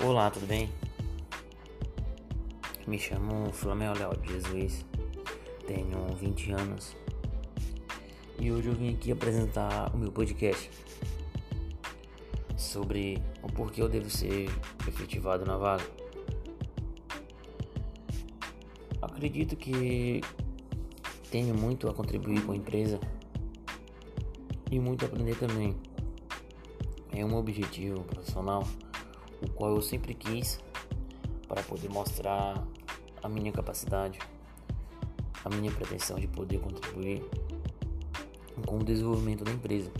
Olá, tudo bem? Me chamo Flamel Léo de Jesus, tenho 20 anos e hoje eu vim aqui apresentar o meu podcast sobre o porquê eu devo ser efetivado na vaga. Acredito que tenho muito a contribuir com a empresa e muito a aprender também. É um objetivo profissional o qual eu sempre quis para poder mostrar a minha capacidade, a minha pretensão de poder contribuir com o desenvolvimento da empresa.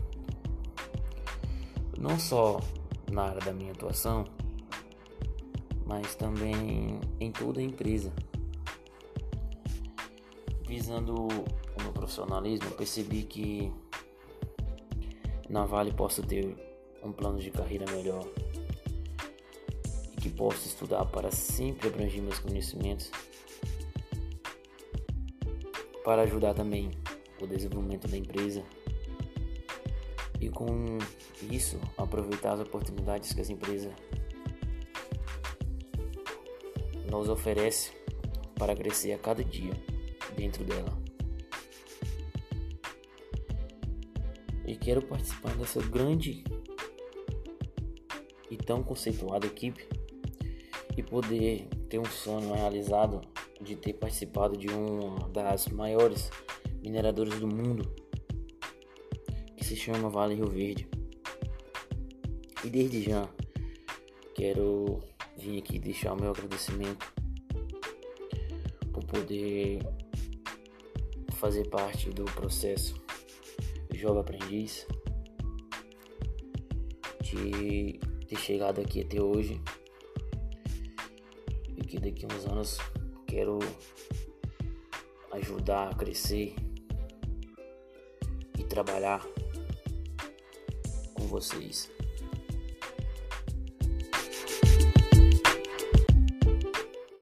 Não só na área da minha atuação, mas também em toda a empresa. Visando o meu profissionalismo, percebi que na Vale posso ter um plano de carreira melhor que posso estudar para sempre abranger meus conhecimentos, para ajudar também o desenvolvimento da empresa e com isso aproveitar as oportunidades que as empresas nos oferece para crescer a cada dia dentro dela. E quero participar dessa grande e tão conceituada equipe e poder ter um sonho realizado de ter participado de uma das maiores mineradoras do mundo, que se chama Vale Rio Verde. E desde já quero vir aqui deixar o meu agradecimento por poder fazer parte do processo Jovem Aprendiz, de ter chegado aqui até hoje que daqui a uns anos quero ajudar a crescer e trabalhar com vocês.